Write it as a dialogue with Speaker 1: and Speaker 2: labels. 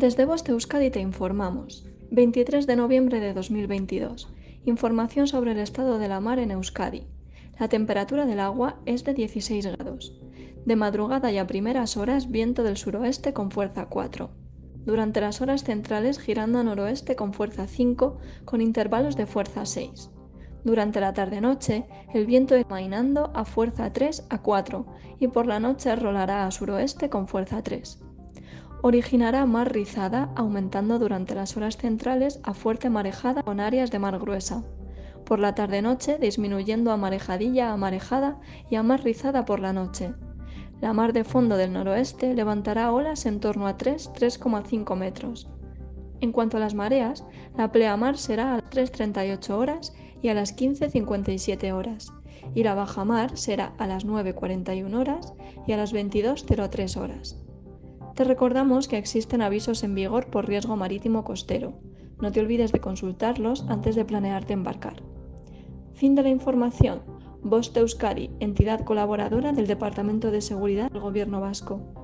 Speaker 1: Desde Voste Euskadi te informamos. 23 de noviembre de 2022. Información sobre el estado de la mar en Euskadi. La temperatura del agua es de 16 grados. De madrugada y a primeras horas viento del suroeste con fuerza 4. Durante las horas centrales girando a noroeste con fuerza 5 con intervalos de fuerza 6. Durante la tarde-noche, el viento es mainando a fuerza 3 a 4 y por la noche rolará a suroeste con fuerza 3. Originará mar rizada, aumentando durante las horas centrales a fuerte marejada con áreas de mar gruesa. Por la tarde-noche disminuyendo a marejadilla a marejada y a mar rizada por la noche. La mar de fondo del noroeste levantará olas en torno a 3-3,5 metros. En cuanto a las mareas, la pleamar será a las 3.38 horas y a las 15.57 horas, y la bajamar será a las 9.41 horas y a las 22.03 horas. Te recordamos que existen avisos en vigor por riesgo marítimo costero. No te olvides de consultarlos antes de planearte embarcar. Fin de la información. Voste Euskadi, entidad colaboradora del Departamento de Seguridad del Gobierno Vasco.